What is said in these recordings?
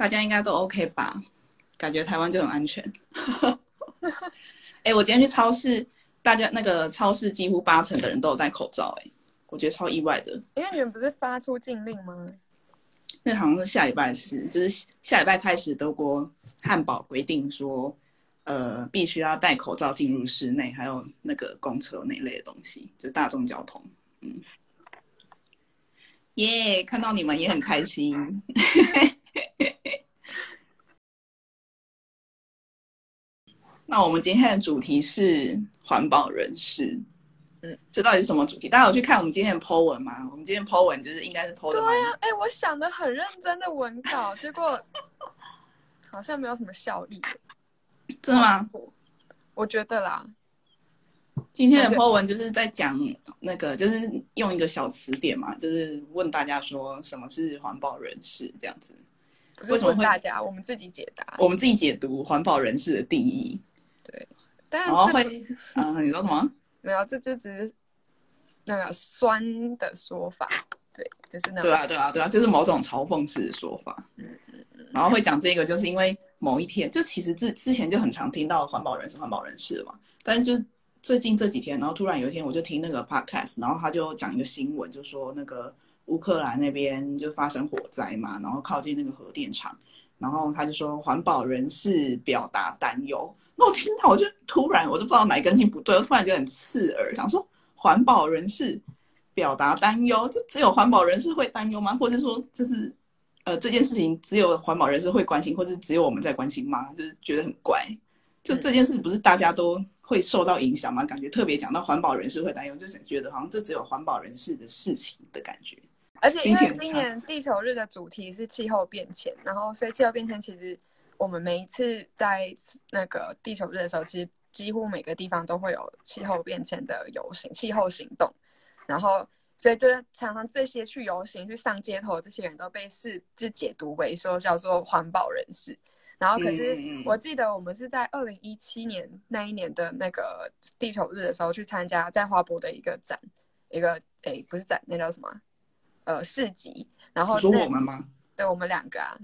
好，大家应该都 OK 吧？感觉台湾就很安全。哎、我今天去超市，大家那个超市几乎八成的人都有戴口罩、哎，我觉得超意外的。因为你们不是发出禁令吗？那好像是下礼拜是，就是下礼拜开始，德国汉堡规定说，呃，必须要戴口罩进入室内，还有那个公车那类的东西，就是大众交通。嗯，耶、看到你们也很开心。那我们今天的主题是环保人士。嗯，这到底是什么主题？大家有去看我们今天的 po 文吗？我们今天 po 文就是应该是 po 的蛮对呀、哎、我想的很认真的文稿，结果 好像没有什么效益。真的吗？我觉得啦，今天的 po 文就是在讲那个，就是用一个小词典嘛，就是问大家说什么是环保人士这样子。为什么大家，我们自己解答。我们自己解读环保人士的定义，但然后是会，嗯，你说什么？没有，这就只是那个酸的说法。对，就是那种对啊，对啊，对啊，就是某种嘲讽式的说法。嗯嗯嗯，然后会讲这个，就是因为某一天，就其实之之前就很常听到环保人士、环保人士嘛，但是就是最近这几天，然后突然有一天我就听那个 podcast，然后他就讲一个新闻，就说那个乌克兰那边就发生火灾嘛，然后靠近那个核电厂，然后他就说环保人士表达担忧，那我听到我就突然我就不知道哪根筋不对，我突然觉得很刺耳，想说环保人士表达担忧，就只有环保人士会担忧吗？或者说就是呃这件事情只有环保人士会关心，或是只有我们在关心吗？就是觉得很怪。就这件事不是大家都会受到影响吗？感觉特别讲到环保人士会担忧，就是觉得好像这只有环保人士的事情的感觉。而且因为今年地球日的主题是气候变迁，然后所以气候变迁其实我们每一次在那个地球日的时候，其实几乎每个地方都会有气候变迁的游行、气候行动，然后所以就是常常这些去游行、去上街头的这些人都被视就解读为说叫做环保人士。然后可是我记得我们是在二零一七年那一年的那个地球日的时候去参加在花博的一个展，一个诶不是展，那叫什么啊？呃市集。然后你说我们吗？对我们两个啊，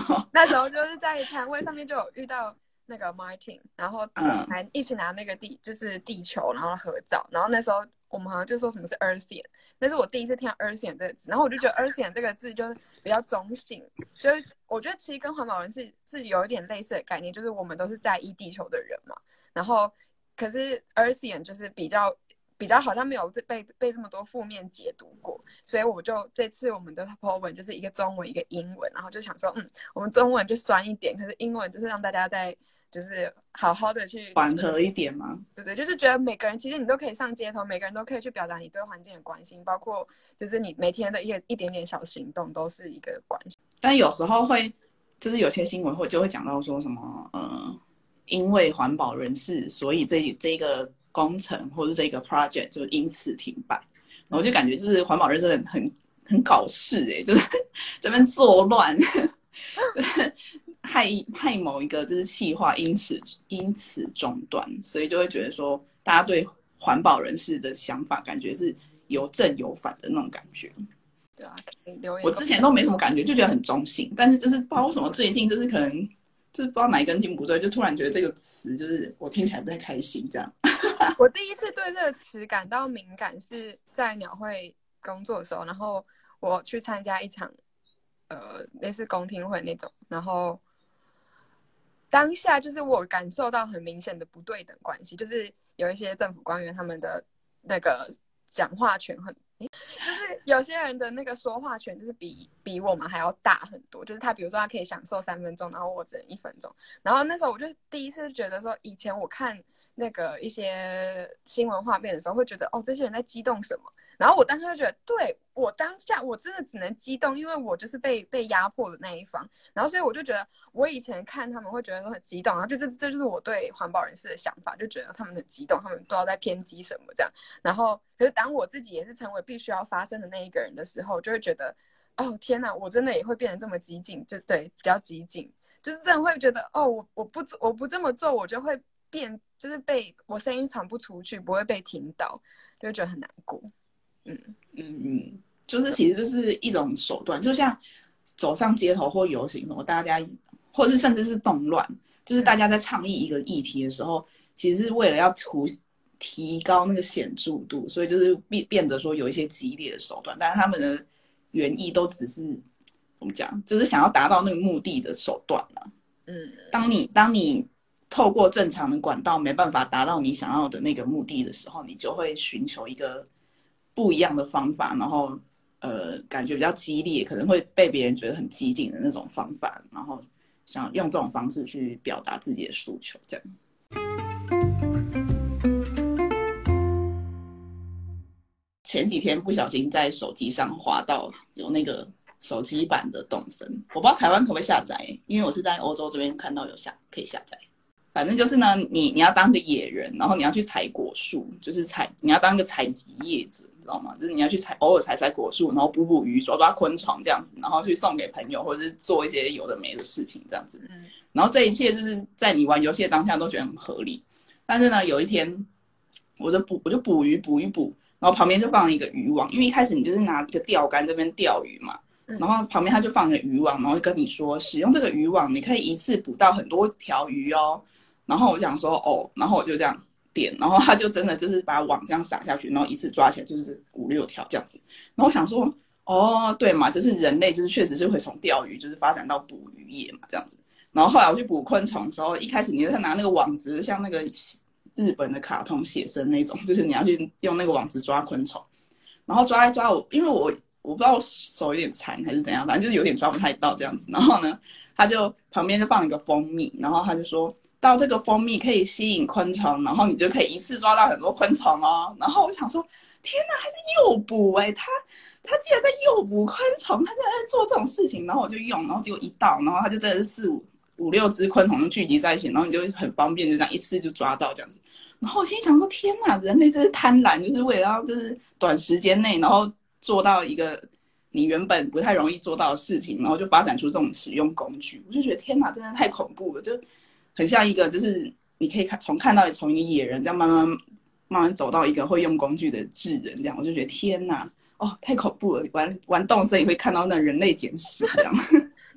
那时候就是在摊位上面就有遇到那个 Martin，然后嗯。还一起拿那个地就是地球，然后合照，然后那时候我们好像就说什么是 Earthian，那是我第一次听到 Earthian 这个字，然后我就觉得 Earthian 这个字就是比较中性，就是我觉得其实跟环保人是是有一点类似的概念，就是我们都是在意地球的人嘛，然后可是 Earthian 就是比较。比较好像没有这被被这么多负面解读过，所以我就这次我们的 po 文就是一个中文一个英文，然后就想说，嗯，我们中文就酸一点，可是英文就是让大家在就是好好的去缓和一点嘛？对对，就是觉得每个人其实你都可以上街头，每个人都可以去表达你对环境的关心，包括就是你每天的一个一点点小行动都是一个关心。但有时候会，就是有些新闻会就会讲到说什么，呃，因为环保人士，所以这这个工程或者这个 project 就因此停摆。然后我就感觉就是环保人士很很很搞事哎、就是 这边作乱，害害某一个就是企划因此因此中断，所以就会觉得说大家对环保人士的想法感觉是有正有反的那种感觉。对啊，可以留言。我之前都没什么感觉，就觉得很中性，但是就是不知道为什么最近就是可能就是不知道哪一根筋不对，就突然觉得这个词就是我听起来不太开心这样。我第一次对这个词感到敏感是在鸟会工作的时候，然后我去参加一场呃类似公听会那种，然后当下就是我感受到很明显的不对等关系，就是有一些政府官员他们的那个讲话权很。就是有些人的那个说话权，就是比比我们还要大很多。就是他，比如说他可以享受三分钟，然后我只能一分钟。然后那时候我就第一次觉得说，以前我看那个一些新闻画面的时候，会觉得哦，这些人在激动什么？然后我当时就觉得，对我当下我真的只能激动，因为我就是被被压迫的那一方。然后所以我就觉得，我以前看他们会觉得很激动，然后就这这就是我对环保人士的想法，就觉得他们很激动，他们不知道在偏激什么这样。然后可是当我自己也是成为必须要发生的那一个人的时候，就会觉得，哦天哪，我真的也会变得这么激进，就对，比较激进。就是真的会觉得，哦，我我不我不这么做，我就会变，就是被我声音传不出去，不会被听到，就会觉得很难过。嗯，嗯嗯，就是其实这是一种手段，就像走上街头或游行什么，大家或是甚至是动乱，就是大家在倡议一个议题的时候，其实是为了要图提高那个显著度，所以就是变变得说有一些激烈的手段，但是他们的原意都只是怎么讲，就是想要达到那个目的的手段了。嗯，当你当你透过正常的管道没办法达到你想要的那个目的的时候，你就会寻求一个不一样的方法，然后呃，感觉比较激烈，可能会被别人觉得很激进的那种方法，然后想用这种方式去表达自己的诉求，这样。前几天不小心在手机上滑到有那个手机版的动森，我不知道台湾可不可以下载，因为我是在欧洲这边看到有下可以下载。反正就是呢，你你要当个野人，然后你要去采果树，就是采你要当个采集业者，你知道吗？就是你要去采偶尔采采果树，然后捕捕鱼、抓抓昆虫这样子，然后去送给朋友，或者是做一些有的没的事情这样子。嗯然后这一切就是在你玩游戏的当下都觉得很合理，但是呢，有一天我就捕我就捕鱼捕一捕，然后旁边就放了一个渔网，因为一开始你就是拿一个钓竿这边钓鱼嘛，嗯然后旁边他就放一个渔网，然后就跟你说使用这个渔网，你可以一次捕到很多条鱼哦。然后我想说哦，然后我就这样点，然后他就真的就是把网这样撒下去，然后一次抓起来就是五六条这样子。然后我想说哦，对嘛，就是人类就是确实是会从钓鱼就是发展到捕鱼业嘛这样子。然后后来我去捕昆虫的时候，一开始你是拿那个网子，像那个日本的卡通写生那种，就是你要去用那个网子抓昆虫，然后抓一抓我，因为我我不知道手有点残还是怎样，反正就是有点抓不太到这样子。然后呢，他就旁边就放一个蜂蜜，然后他就说到这个蜂蜜可以吸引昆虫，然后你就可以一次抓到很多昆虫哦。然后我想说，天哪，还是诱捕哎、他他竟然在诱捕昆虫，他竟然在做这种事情。然后我就用，然后结果一倒，然后他就真的是四五五六只昆虫聚集在一起，然后你就很方便，就这样一次就抓到这样子。然后我心想说，天哪，人类真是贪婪，就是为了要就是短时间内，然后做到一个你原本不太容易做到的事情，然后就发展出这种使用工具。我就觉得天哪，真的太恐怖了，就很像一个就是你可以看从看到从一个野人这样慢慢慢慢走到一个会用工具的智人，这样我就觉得天哪，哦，太恐怖了！玩玩动森也会看到那人类简史这样。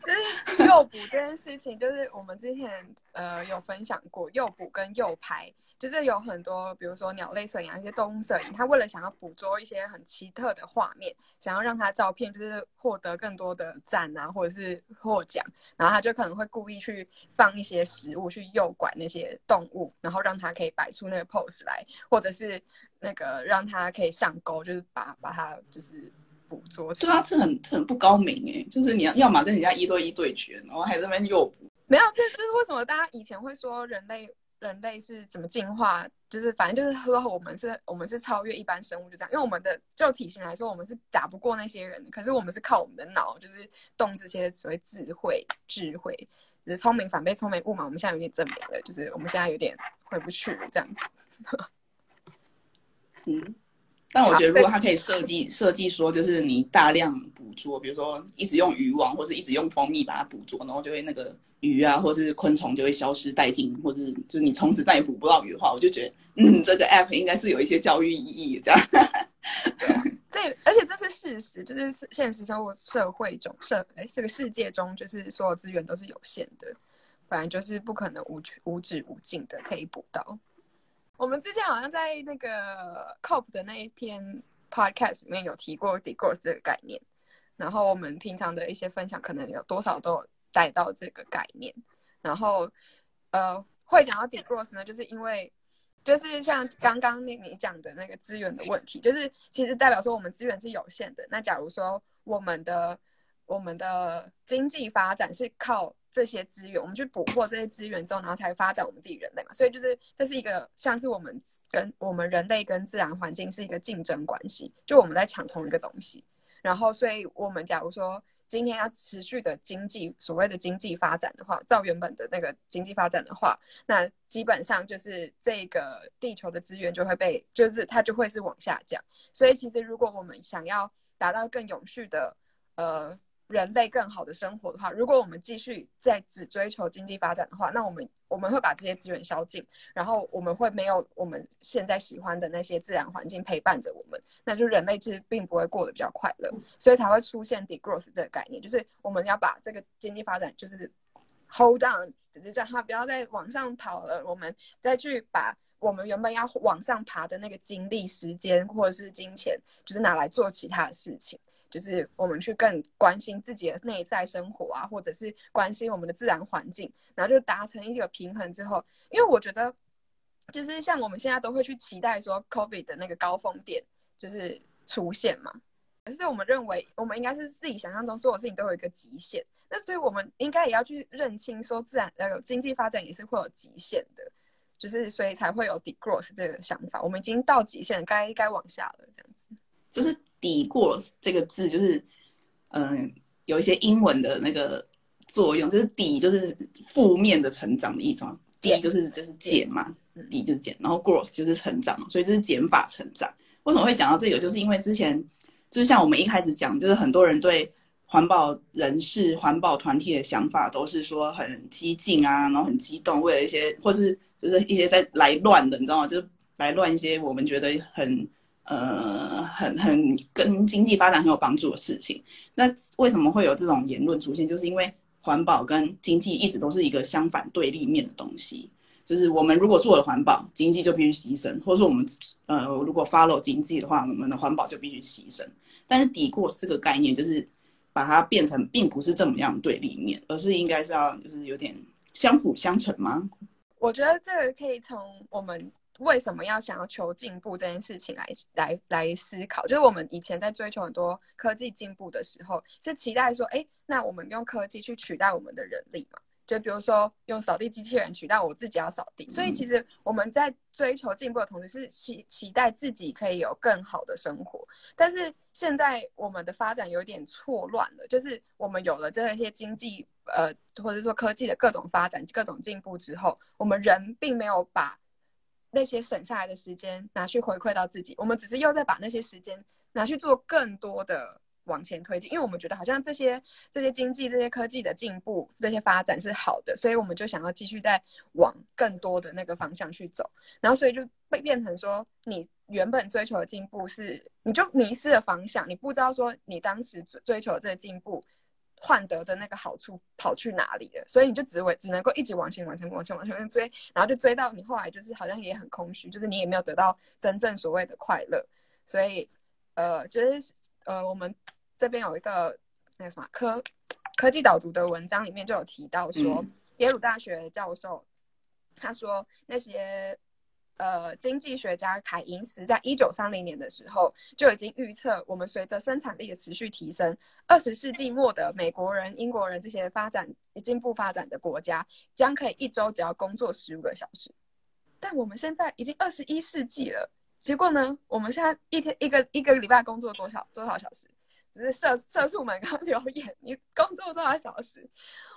就是诱捕这件事情，就是我们之前呃有分享过，诱捕跟诱拍，就是有很多，比如说鸟类摄影啊，一些动物摄影，他为了想要捕捉一些很奇特的画面，想要让他照片就是获得更多的赞啊，或者是获奖，然后他就可能会故意去放一些食物去诱拐那些动物，然后让它可以摆出那个 pose 来，或者是那个让它可以上钩，就是把把它就是。捕捉起来对啊，这很这很不高明哎，就是你要要么跟人家一对一对决，然后还在那边诱捕。没有，这这是为什么大家以前会说人类人类是怎么进化？就是反正就是说我们是我们是超越一般生物，就这样。因为我们的就体型来说，我们是打不过那些人的，可是我们是靠我们的脑，就是动这些所谓智慧智慧，就是聪明反被聪明误嘛。我们现在有点证明了，就是我们现在有点回不去了这样子。嗯，但我觉得如果他可以设计设计说，就是你大量捕捉，比如说一直用渔网，或是一直用蜂蜜把它捕捉，然后就会那个鱼啊，或是昆虫就会消失殆尽，或是就是你从此再也捕不到鱼的话，我就觉得，嗯，这个 app 应该是有一些教育意义这样。这而且这是事实，就是现实生活社会中社哎这个世界中，就是所有资源都是有限的，本来就是不可能无无止无尽的可以捕到。我们之前好像在那个 COP 的那一篇 podcast 里面有提过 degrowth 这个概念，然后我们平常的一些分享可能有多少都有带到这个概念，然后呃会讲到 degrowth 呢，就是因为就是像刚刚那你讲的那个资源的问题，就是其实代表说我们资源是有限的。那假如说我们的我们的经济发展是靠这些资源，我们去捕获这些资源之后，然后才发展我们自己人类嘛。所以就是这是一个像是我们跟我们人类跟自然环境是一个竞争关系，就我们在抢同一个东西。然后，所以我们假如说今天要持续的经济所谓的经济发展的话，照原本的那个经济发展的话，那基本上就是这个地球的资源就会被，就是它就会是往下降。所以其实如果我们想要达到更永续的呃人类更好的生活的话，如果我们继续在只追求经济发展的话，那我们我们会把这些资源消尽，然后我们会没有我们现在喜欢的那些自然环境陪伴着我们，那就人类其实并不会过得比较快乐，所以才会出现 degrowth 这个概念，就是我们要把这个经济发展就是 hold down，只是让它不要再往上跑了，我们再去把。我们原本要往上爬的那个精力、时间或者是金钱，就是拿来做其他的事情，就是我们去更关心自己的内在生活啊，或者是关心我们的自然环境，然后就达成一个平衡之后，因为我觉得，就是像我们现在都会去期待说，COVID 的那个高峰点就是出现嘛，可是我们认为我们应该是自己想象中所有事情都有一个极限，那所以我们应该也要去认清说，自然呃经济发展也是会有极限的。就是所以才会有 degrowth 这个想法，我们已经到极限，该该往下了，这样子。就是 degrowth 这个字，就是嗯，有一些英文的那个作用，就是抵就是负面的成长的意思嘛，底就是就是减嘛，抵就是减，然后 growth 就是成长，所以这是减法成长。为什么会讲到这个？就是因为之前就是像我们一开始讲，就是很多人对。环保人士、环保团体的想法都是说很激进啊，然后很激动，为了一些或是就是一些在来乱的，你知道吗？就是来乱一些我们觉得很呃很很跟经济发展很有帮助的事情。那为什么会有这种言论出现？就是因为环保跟经济一直都是一个相反对立面的东西。就是我们如果做了环保，经济就必须牺牲；或者说我们呃如果 follow 经济的话，我们的环保就必须牺牲。但是抵过这个概念就是。把它变成并不是这么样对立面，而是应该是要就是有点相辅相成吗？我觉得这个可以从我们为什么要想要求进步这件事情来来来思考。就是我们以前在追求很多科技进步的时候，是期待说，哎，那我们用科技去取代我们的人力嘛？就比如说用扫地机器人取代我自己要扫地。所以其实我们在追求进步的同时，是期期待自己可以有更好的生活，但是。现在我们的发展有点错乱了，就是我们有了这些经济呃，或者说科技的各种发展、各种进步之后，我们人并没有把那些省下来的时间拿去回馈到自己，我们只是又在把那些时间拿去做更多的。往前推进，因为我们觉得好像这些这些经济、这些科技的进步、这些发展是好的，所以我们就想要继续再往更多的那个方向去走。然后，所以就被变成说，你原本追求的进步是，你就迷失了方向，你不知道说你当时追追求这个进步换得的那个好处跑去哪里了，所以你就只为只能够一直往前、往前、往前、往前追，然后就追到你后来就是好像也很空虚，就是你也没有得到真正所谓的快乐。所以，呃，就是呃，我们。这边有一个那个什么科科技导读的文章，里面就有提到说，耶鲁大学教授他说，那些呃经济学家凯因斯在一九三零年的时候就已经预测，我们随着生产力的持续提升，二十世纪末的美国人、英国人这些发展已进步发展的国家，将可以一周只要工作十五个小时。但我们现在已经二十一世纪了，结果呢，我们现在一天一个一个礼拜工作多少多少小时？只是社社畜们刚 留言，你工作多少小时？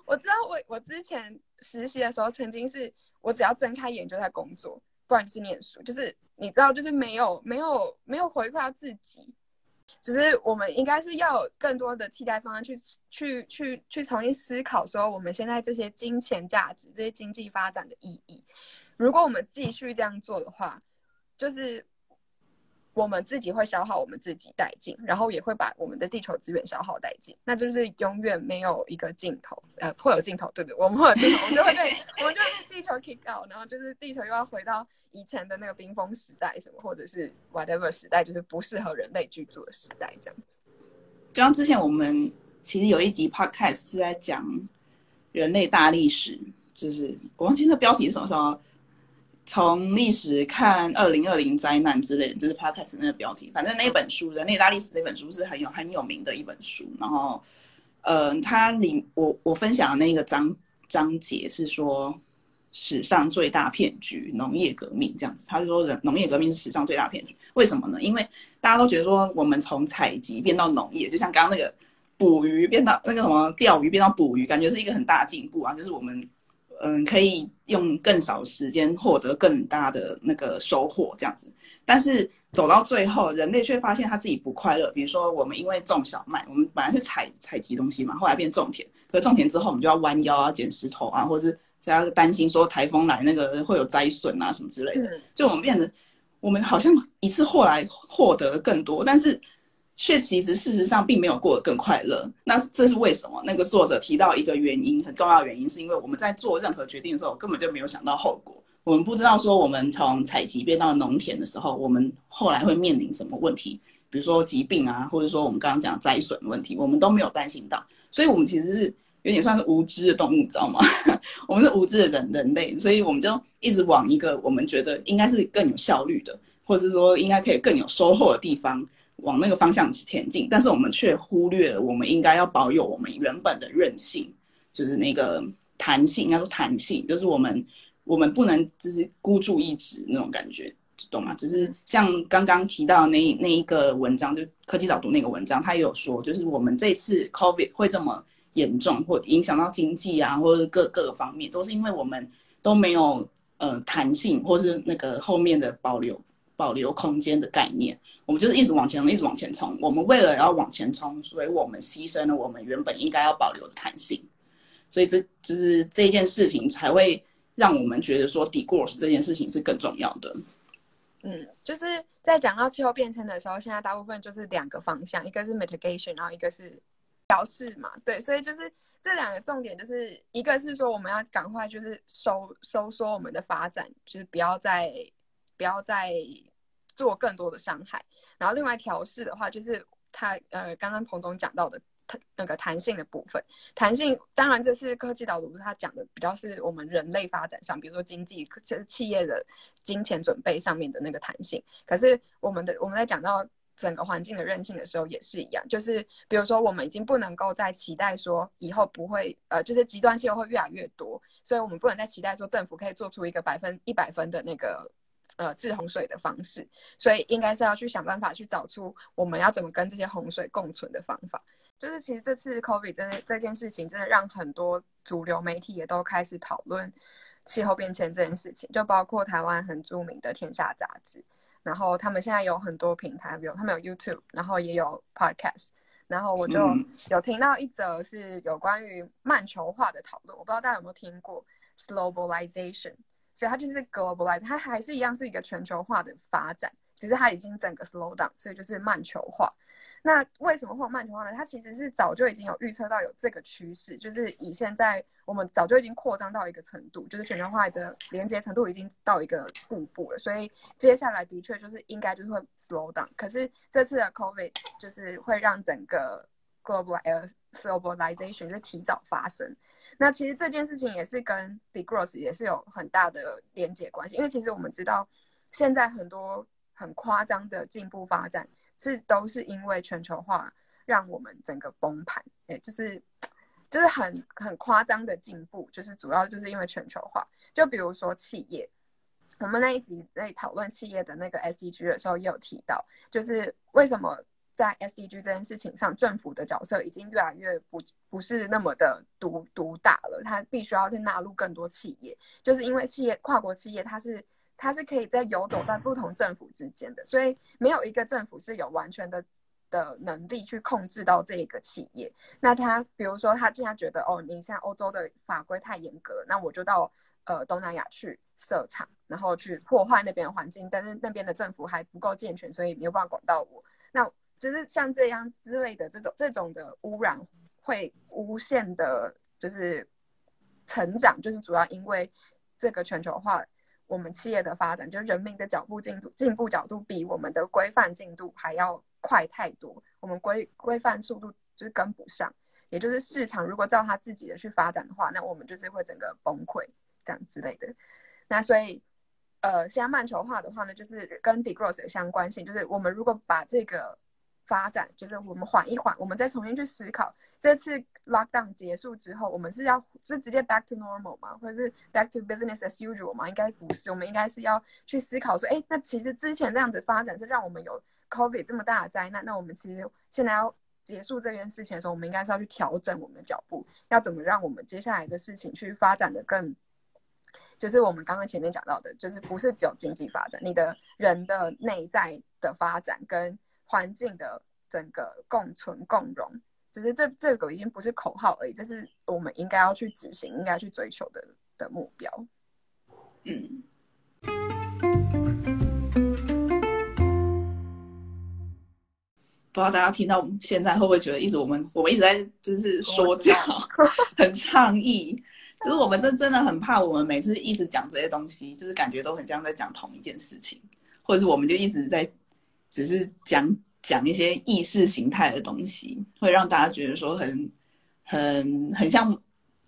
我知道我我之前实习的时候，曾经是我只要睁开眼就在工作，不然就是念书，就是你知道，就是没有没有没有回馈到自己。只是我们应该是要有更多的替代方案，去去去去重新思考，说我们现在这些金钱价值、这些经济发展的意义。如果我们继续这样做的话，就是。我们自己会消耗我们自己殆尽，然后也会把我们的地球资源消耗殆尽，那就是永远没有一个尽头。呃，会有尽头，对不对，我们会有尽头，我们就会被 我们就被地球 kick out，然后就是地球又要回到以前的那个冰封时代什么，或者是 whatever 时代，就是不适合人类居住的时代这样子。就像之前我们其实有一集 podcast 是在讲人类大历史，就是我忘记那标题是什么时候。从历史看二零二零灾难之类的，这是 podcast 那个标题。反正那本书《人类大历史》那本书是很有很有名的一本书。然后，呃，它里我我分享的那个章章节是说史上最大骗局——农业革命这样子。他就说人农业革命是史上最大骗局，为什么呢？因为大家都觉得说我们从采集变到农业，就像刚刚那个捕鱼变到那个什么钓鱼变到捕鱼，感觉是一个很大进步啊，就是我们。嗯，可以用更少时间获得更大的那个收获，这样子。但是走到最后，人类却发现他自己不快乐。比如说，我们因为种小麦，我们本来是采采集东西嘛，后来变种田。可种田之后，我们就要弯腰啊，捡石头啊，或者是要担心说台风来那个会有灾损啊什么之类的。就我们变得，我们好像一次后来获得的更多，但是却其实事实上并没有过得更快乐。那这是为什么？那个作者提到一个原因，很重要原因，是因为我们在做任何决定的时候，根本就没有想到后果。我们不知道说，我们从采集变到农田的时候，我们后来会面临什么问题？比如说疾病啊，或者说我们刚刚讲灾损的问题，我们都没有担心到。所以，我们其实是有点算是无知的动物，你知道吗？我们是无知的人人类，所以我们就一直往一个我们觉得应该是更有效率的，或者是说应该可以更有收获的地方，往那个方向前进。但是我们却忽略了，我们应该要保有我们原本的韧性，就是那个弹性，应该说弹性，就是我们。我们不能就是孤注一掷那种感觉，懂吗？就是像刚刚提到那那一个文章，就科技导读那个文章，他也有说，就是我们这次 COVID 会这么严重，或影响到经济啊，或者各各个方面，都是因为我们都没有呃弹性，或是那个后面的保留保留空间的概念。我们就是一直往前，一直往前冲。我们为了要往前冲，所以我们牺牲了我们原本应该要保留的弹性。所以这就是这件事情才会。让我们觉得说 d e g r o s 这件事情是更重要的。嗯，就是在讲到气候变迁的时候，现在大部分就是两个方向，一个是 mitigation，然后一个是调试嘛。对，所以就是这两个重点，就是一个是说我们要赶快就是收收缩我们的发展，就是不要再不要再做更多的伤害。然后另外调试的话，就是他呃刚刚彭总讲到的弹。那个弹性的部分，弹性当然这是科技导读他讲的比较是我们人类发展上，比如说经济、企业的金钱准备上面的那个弹性。可是我们的我们在讲到整个环境的韧性的时候也是一样，就是比如说我们已经不能够再期待说以后不会呃，就是极端气候会越来越多，所以我们不能再期待说政府可以做出一个百分一百分的那个呃治洪水的方式，所以应该是要去想办法去找出我们要怎么跟这些洪水共存的方法。就是其实这次 COVID 真的这件事情，真的让很多主流媒体也都开始讨论气候变迁这件事情，就包括台湾很著名的《天下》杂志，然后他们现在有很多平台，比如他们有 YouTube，然后也有 Podcast，然后我就有听到一则是有关于慢球化的讨论，我不知道大家有没有听过 Globalization，所以它就是 Globalize，它还是一样是一个全球化的发展，只是它已经整个 slow down，所以就是慢球化。那为什么会有慢球化呢？它其实是早就已经有预测到有这个趋势，就是以现在我们早就已经扩张到一个程度，就是全球化的连接程度已经到一个瀑布了，所以接下来的确就是应该就是会 slow down。可是这次的 COVID 就是会让整个 global globalization 就提早发生。那其实这件事情也是跟 degrowth 也是有很大的连接关系，因为其实我们知道现在很多很夸张的进步发展。是都是因为全球化让我们整个崩盘，哎，就是就是很很夸张的进步，就是主要就是因为全球化。就比如说企业，我们那一集在讨论企业的那个 SDG 的时候，也有提到，就是为什么在 SDG 这件事情上，政府的角色已经越来越不不是那么的独独大了，它必须要去纳入更多企业，就是因为企业跨国企业它是。它是可以在游走在不同政府之间的，所以没有一个政府是有完全的的能力去控制到这一个企业。那他比如说，他既然觉得哦，你像欧洲的法规太严格，那我就到呃东南亚去设厂，然后去破坏那边的环境，但是那边的政府还不够健全，所以没有办法管到我。那就是像这样之类的这种这种的污染会无限的，就是成长，就是主要因为这个全球化。我们企业的发展，就人民的脚步进度进步角度比我们的规范进度还要快太多。我们规规范速度就是跟不上，也就是市场如果照他自己的去发展的话，那我们就是会整个崩溃这样之类的。那所以，呃，现在慢球化的话呢，就是跟 degrowth 的相关性，就是我们如果把这个发展，就是我们缓一缓，我们再重新去思考。这次 lockdown 结束之后，我们是要是直接 back to normal 吗？或者是 back to business as usual 吗？应该不是，我们应该是要去思考说，哎，那其实之前这样子发展是让我们有 COVID 这么大的灾难，那我们其实现在要结束这件事情的时候，我们应该是要去调整我们的脚步，要怎么让我们接下来的事情去发展的更就是我们刚刚前面讲到的，就是不是只有经济发展，你的人的内在的发展跟环境的整个共存共荣，只是这这个已经不是口号而已，这是我们应该要去执行、应该去追求的的目标。嗯。不知道大家听到现在会不会觉得一直我们我们一直在就是说教，很倡议，就是我们真真的很怕我们每次一直讲这些东西，就是感觉都很像在讲同一件事情，或者是我们就一直在只是讲讲一些意识形态的东西，会让大家觉得说很很很像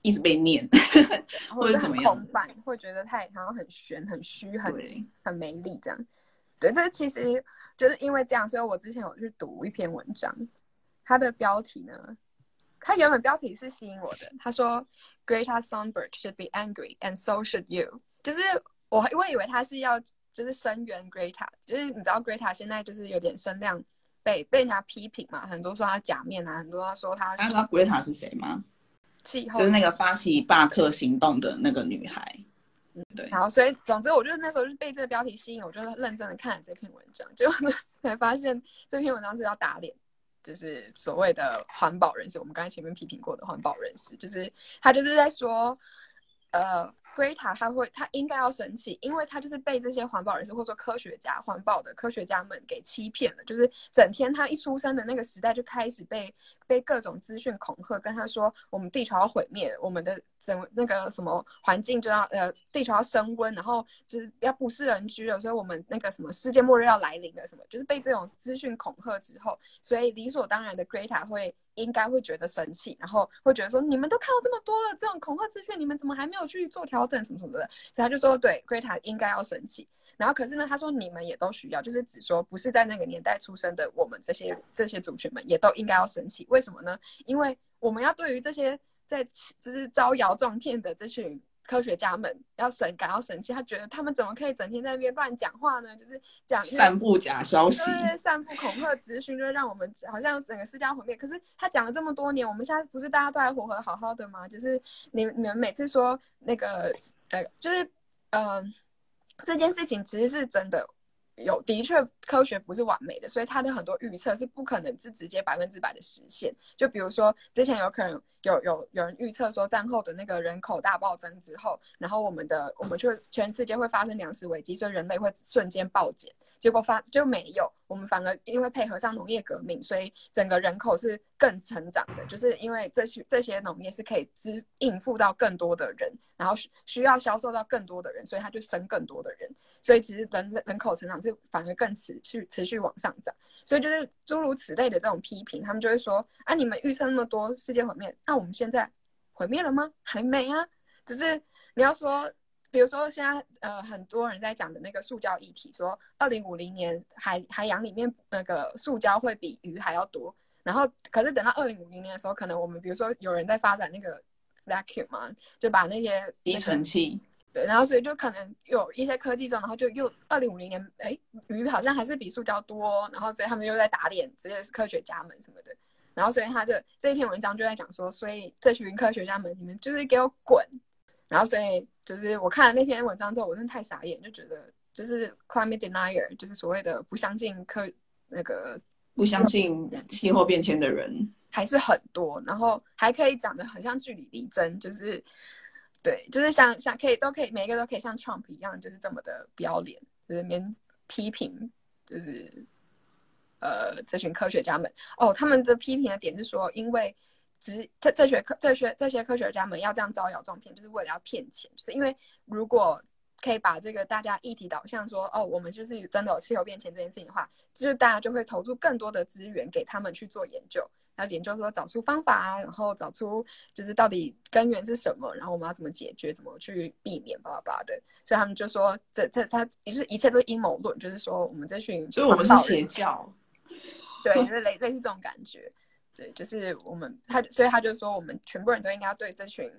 一直被念，或者怎么样，会觉得太好像很玄、很虚、很很没力这样。对，这其实。就是因为这样，所以我之前有去读一篇文章，它的标题呢，它原本标题是吸引我的。他说，Greta Thunberg should be angry and so should you。就是我我以为他是要就是声援 Greta，就是你知道 Greta 现在就是有点声量被被人家批评嘛，很多说他假面啊，很多他说他。大家知道 Greta 是谁吗？气候就是那个发起罢课行动的那个女孩。嗯，对。然后，所以总之，我就那时候就被这个标题吸引，我就认真的看了这篇文章，就才发现这篇文章是要打脸，就是所谓的环保人士。我们刚才前面批评过的环保人士，就是他就是在说，呃。Greta 他会，他应该要生气，因为他就是被这些环保人士或者说科学家、环保的科学家们给欺骗了。就是整天他一出生的那个时代就开始被被各种资讯恐吓，跟他说我们地球要毁灭，我们的整那个什么环境就要呃地球要升温，然后就是要不是人居了，所以我们那个什么世界末日要来临了什么，就是被这种资讯恐吓之后，所以理所当然的 Greta 会。应该会觉得生气，然后会觉得说：“你们都看到这么多了这种恐吓资讯，你们怎么还没有去做调整什么什么的？”所以他就说：“对，Greta 应该要生气。”然后可是呢，他说：“你们也都需要，就是只说不是在那个年代出生的我们这些这些族群们也都应该要生气。为什么呢？因为我们要对于这些在就是招摇撞骗的这群。”科学家们要神感到神气，他觉得他们怎么可以整天在那边乱讲话呢？就是讲散布假消息，对，散布恐吓资讯，就是让我们好像整个世界毁灭。可是他讲了这么多年，我们现在不是大家都还活得好好的吗？就是你你们每次说那个呃，就是呃，这件事情其实是真的。有的确，科学不是完美的，所以它的很多预测是不可能是直接百分之百的实现。就比如说，之前有可能有有有人预测说，战后的那个人口大暴增之后，然后我们的我们就全世界会发生粮食危机，所以人类会瞬间暴减。结果发就没有，我们反而因为配合上农业革命，所以整个人口是更成长的。就是因为这些这些农业是可以支应付到更多的人，然后需需要销售到更多的人，所以它就生更多的人。所以其实人人口成长是反而更持续持续往上涨。所以就是诸如此类的这种批评，他们就会说：啊，你们预测那么多世界毁灭，那我们现在毁灭了吗？还没啊，只是你要说。比如说，现在呃，很多人在讲的那个塑胶议题，说二零五零年海海洋里面那个塑胶会比鱼还要多。然后，可是等到二零五零年的时候，可能我们比如说有人在发展那个 vacuum 嘛，就把那些吸尘器，对，然后所以就可能有一些科技中，然后就又二零五零年，哎，鱼好像还是比塑胶多，然后所以他们又在打脸这些科学家们什么的。然后所以他的这一篇文章就在讲说，所以这群科学家们，你们就是给我滚。然后，所以就是我看了那篇文章之后，我真的太傻眼，就觉得就是 climate denier，就是所谓的不相信科那个不相信气候变迁的人还是很多。然后还可以讲的很像据理力争，就是对，就是像像可以都可以每一个都可以像 Trump 一样，就是这么的不要脸，就是连批评，就是呃这群科学家们哦，他们的批评的点是说，因为。只这这学科这学这些科学家们要这样招摇撞骗，就是为了要骗钱。就是因为如果可以把这个大家议题导向说，哦，我们就是真的有气候变迁这件事情的话，就是大家就会投入更多的资源给他们去做研究，然后研究说找出方法啊，然后找出就是到底根源是什么，然后我们要怎么解决，怎么去避免巴拉巴拉的。所以他们就说，这这他也是一切都是阴谋论，就是说我们这群，所以我们是邪教，对，就是类类似这种感觉。对，就是我们他，所以他就说，我们全部人都应该对这群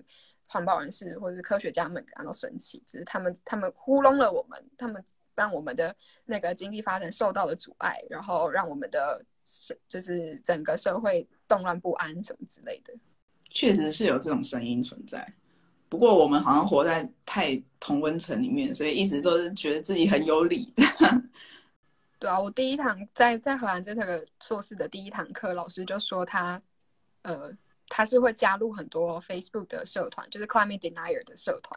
环保人士或者是科学家们感到生气，就是他们他们糊弄了我们，他们让我们的那个经济发展受到了阻碍，然后让我们的社就是整个社会动乱不安什么之类的。确实是有这种声音存在，不过我们好像活在太同温层里面，所以一直都是觉得自己很有理。对啊，我第一堂在在荷兰这个硕士的第一堂课，老师就说他，呃，他是会加入很多 Facebook 的社团，就是 Climate Denier 的社团，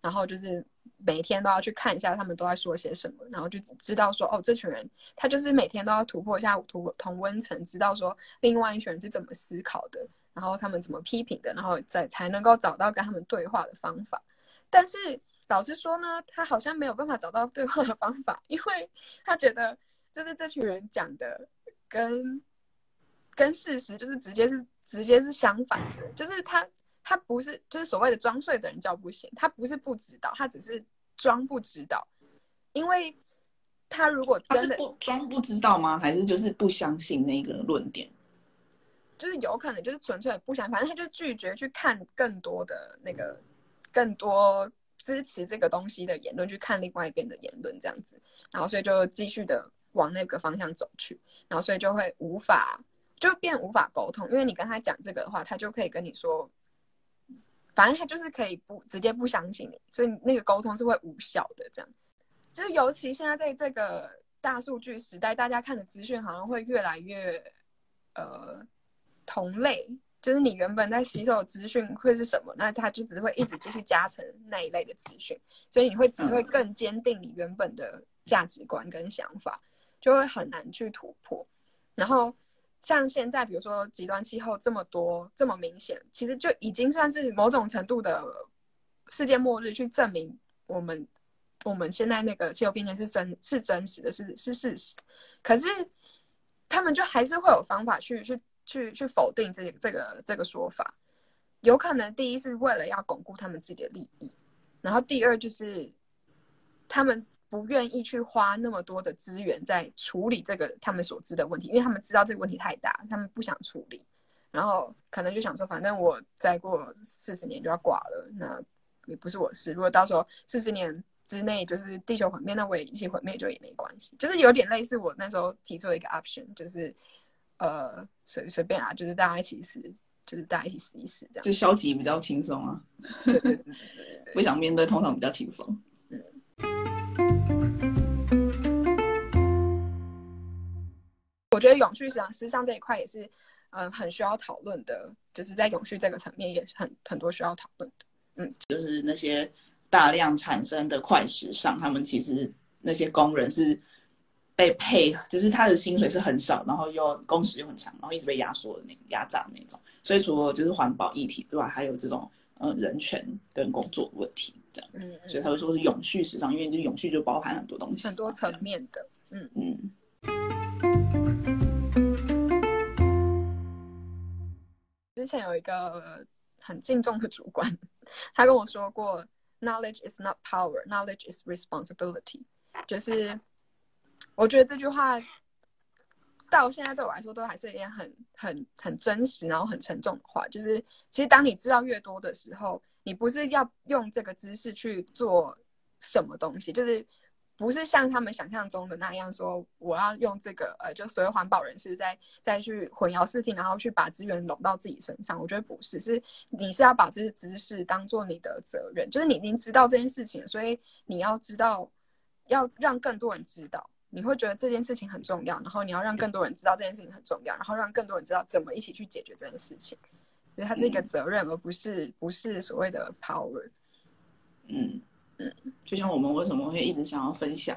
然后就是每天都要去看一下他们都在说些什么，然后就知道说，哦，这群人他就是每天都要突破一下同同温层，知道说另外一群人是怎么思考的，然后他们怎么批评的，然后再才能够找到跟他们对话的方法，但是。老实说呢，他好像没有办法找到对话的方法，因为他觉得就是这群人讲的跟跟事实就是直接是直接是相反的，就是他他不是就是所谓的装睡的人叫不醒，他不是不知道，他只是装不知道，因为他如果真的装不知道吗？还是就是不相信那个论点？就是有可能就是纯粹不想，反正他就拒绝去看更多的那个更多。支持这个东西的言论，去看另外一边的言论，这样子，然后所以就继续的往那个方向走去，然后所以就会无法就变无法沟通，因为你跟他讲这个的话，他就可以跟你说，反正他就是可以不直接不相信你，所以那个沟通是会无效的。这样，就尤其现在在这个大数据时代，大家看的资讯好像会越来越呃同类。就是你原本在吸收的资讯会是什么？那它就只会一直继续加成那一类的资讯，所以你会只会更坚定你原本的价值观跟想法，就会很难去突破。然后像现在，比如说极端气候这么多这么明显，其实就已经算是某种程度的世界末日，去证明我们我们现在那个气候变迁是真是真实的，是是事实。可是他们就还是会有方法去去。去去否定这这个这个说法，有可能第一是为了要巩固他们自己的利益，然后第二就是他们不愿意去花那么多的资源在处理这个他们所知的问题，因为他们知道这个问题太大，他们不想处理，然后可能就想说，反正我再过四十年就要挂了，那也不是我事。如果到时候四十年之内就是地球毁灭，那我也一起毁灭就也没关系，就是有点类似我那时候提出的一个 option，就是。呃，随随便啊，就是大家一起死，就是大家一起死一死这样。就消极比较轻松啊，不想面对通常比较轻松。嗯。我觉得永续实际实上这一块也是，嗯，很需要讨论的，就是在永续这个层面也是很很多需要讨论的。嗯，就是那些大量产生的快时尚，他们其实那些工人是。被配就是他的薪水是很少，然后又工时又很长，然后一直被压缩的那压榨那种。所以除了就是环保议题之外，还有这种呃人权跟工作问题这样。嗯所以他会说是永续时尚，因为就永续就包含很多东西，很多层面的。嗯嗯。之前有一个很敬重的主管，他跟我说过：“Knowledge is not power, knowledge is responsibility。”就是。我觉得这句话到现在对我来说都还是一件很很很真实，然后很沉重的话。就是其实当你知道越多的时候，你不是要用这个知识去做什么东西，就是不是像他们想象中的那样说，我要用这个呃，就所谓环保人士在再去混淆视听，然后去把资源拢到自己身上。我觉得不是，是你是要把这些知识当做你的责任，就是你已经知道这件事情，所以你要知道，要让更多人知道。你会觉得这件事情很重要，然后你要让更多人知道这件事情很重要，然后让更多人知道怎么一起去解决这件事情。所以它是一个责任，而不是不是所谓的 power。嗯嗯，就像我们为什么会一直想要分享，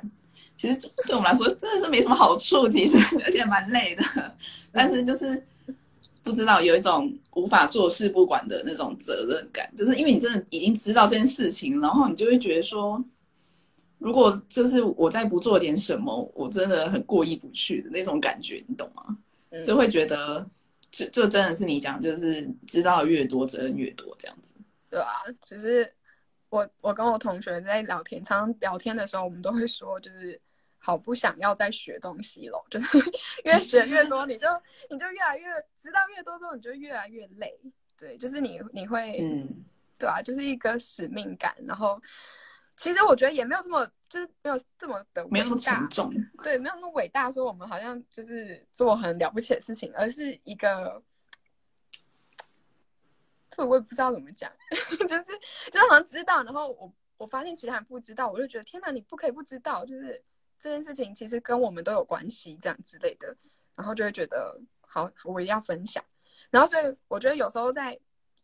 其实对我们来说真的是没什么好处，其实而且蛮累的。但是就是不知道有一种无法坐视不管的那种责任感，就是因为你真的已经知道这件事情，然后你就会觉得说。如果就是我再不做点什么，我真的很过意不去的那种感觉，你懂吗？就会觉得，就就真的是你讲，就是知道越多责任越多这样子。对啊，只是我我跟我同学在聊天，常常聊天的时候，我们都会说，就是好不想要再学东西了，就是 越学越多，你就你就越来越知道越多之后，你就越来越累。对，就是你你会，嗯，对啊，就是一个使命感，然后。其实我觉得也没有这么，就是没有这么的没有那么沉重，对，没有那么伟大。说我们好像就是做很了不起的事情，而是一个，对我也不知道怎么讲，就是就是好像知道，然后我我发现其他人不知道，我就觉得天哪，你不可以不知道，就是这件事情其实跟我们都有关系，这样之类的，然后就会觉得好，我一定要分享。然后所以我觉得有时候在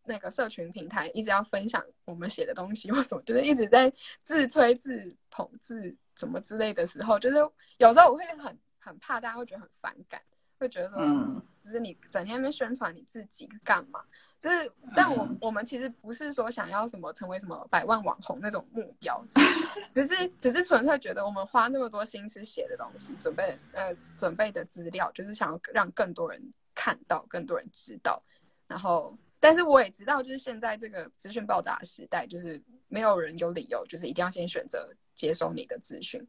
那个社群平台一直要分享我们写的东西或什么，就是一直在自吹自捧自什么之类的时候，就是有时候我会很很怕大家会觉得很反感，会觉得说，嗯就是你整天在宣传你自己干嘛？就是，但我我们其实不是说想要什么成为什么百万网红那种目标，只是只是纯粹觉得我们花那么多心思写的东西，准备呃准备的资料，就是想要让更多人看到，更多人知道。然后，但是我也知道，就是现在这个资讯爆炸的时代，就是没有人有理由，就是一定要先选择接收你的资讯。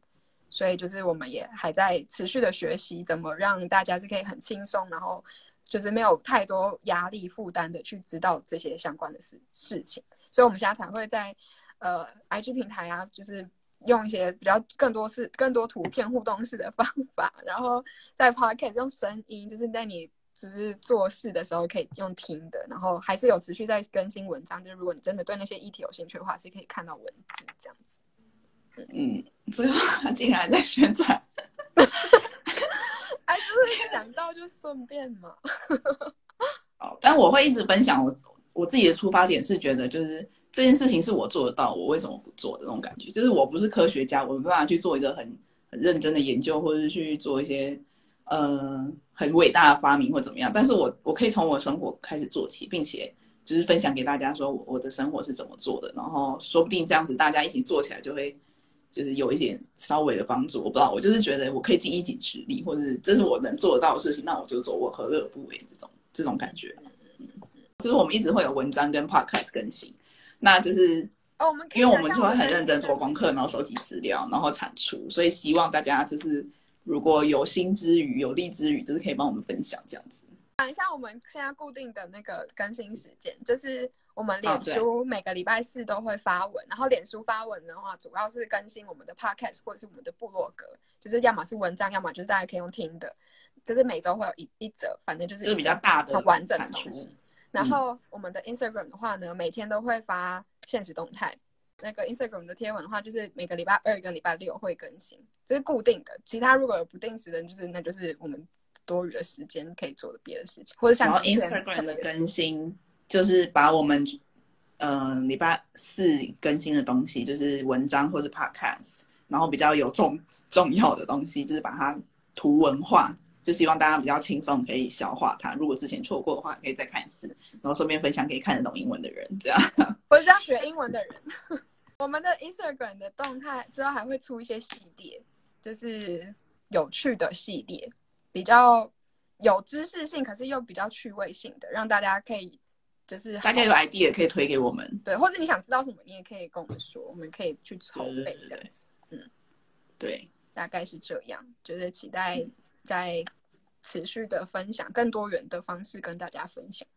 所以就是我们也还在持续的学习，怎么让大家是可以很轻松，然后就是没有太多压力负担的去知道这些相关的事事情。所以我们现在才会在呃 IG 平台啊，就是用一些比较更多是更多图片互动式的方法，然后在 Podcast 用声音，就是在你只是做事的时候可以用听的，然后还是有持续在更新文章。就是如果你真的对那些议题有兴趣的话，是可以看到文字这样子。嗯，最后他竟然在宣传，哎，就是讲到就顺便嘛。哦，但我会一直分享我我自己的出发点是觉得就是这件事情是我做得到，我为什么不做的那种感觉，就是我不是科学家，我没办法去做一个很很认真的研究，或者是去做一些呃很伟大的发明或怎么样，但是我我可以从我生活开始做起，并且就是分享给大家说我我的生活是怎么做的，然后说不定这样子大家一起做起来就会。就是有一点稍微的帮助，我不知道，我就是觉得我可以尽一己之力，或者是这是我能做得到的事情，那我就做，我何乐而不为？这种这种感觉，嗯，就是我们一直会有文章跟 podcast 更新，那就是哦，我们因为我们就会很认真做功课，然后收集资料，然后产出，所以希望大家就是如果有心之余、有力之余，就是可以帮我们分享这样子。讲一下我们现在固定的那个更新时间，就是我们哦脸书每个礼拜四都会发文，然后脸书发文的话，主要是更新我们的 podcast 或者是我们的部落格，就是要么是文章，要么就是大家可以用听的，就是每周会有一一则，反正就是就是比较大的很完整的。然后我们的 Instagram 的话呢，每天都会发现实动态。那个 Instagram 的贴文的话，就是每个礼拜二跟礼拜六会更新，这、是固定的。其他如果有不定时的，就是那就是我们多余的时间可以做的别的事情，或者像然后 Instagram 的更新就是把我们嗯、呃礼拜四更新的东西，就是文章或是 podcast，然后比较有重重要的东西，就是把它图文化，就希望大家比较轻松可以消化它。如果之前错过的话，可以再看一次，然后顺便分享给看得懂英文的人，这样。或者是要学英文的人。我们的 Instagram 的动态之后还会出一些系列，就是有趣的系列，比较有知识性，可是又比较趣味性的，让大家可以就是大家有 idea 可以推给我们。对，或者你想知道什么，你也可以跟我们说，我们可以去筹备这样子。对，大概是这样，就是期待在持续的分享更多元的方式跟大家分享。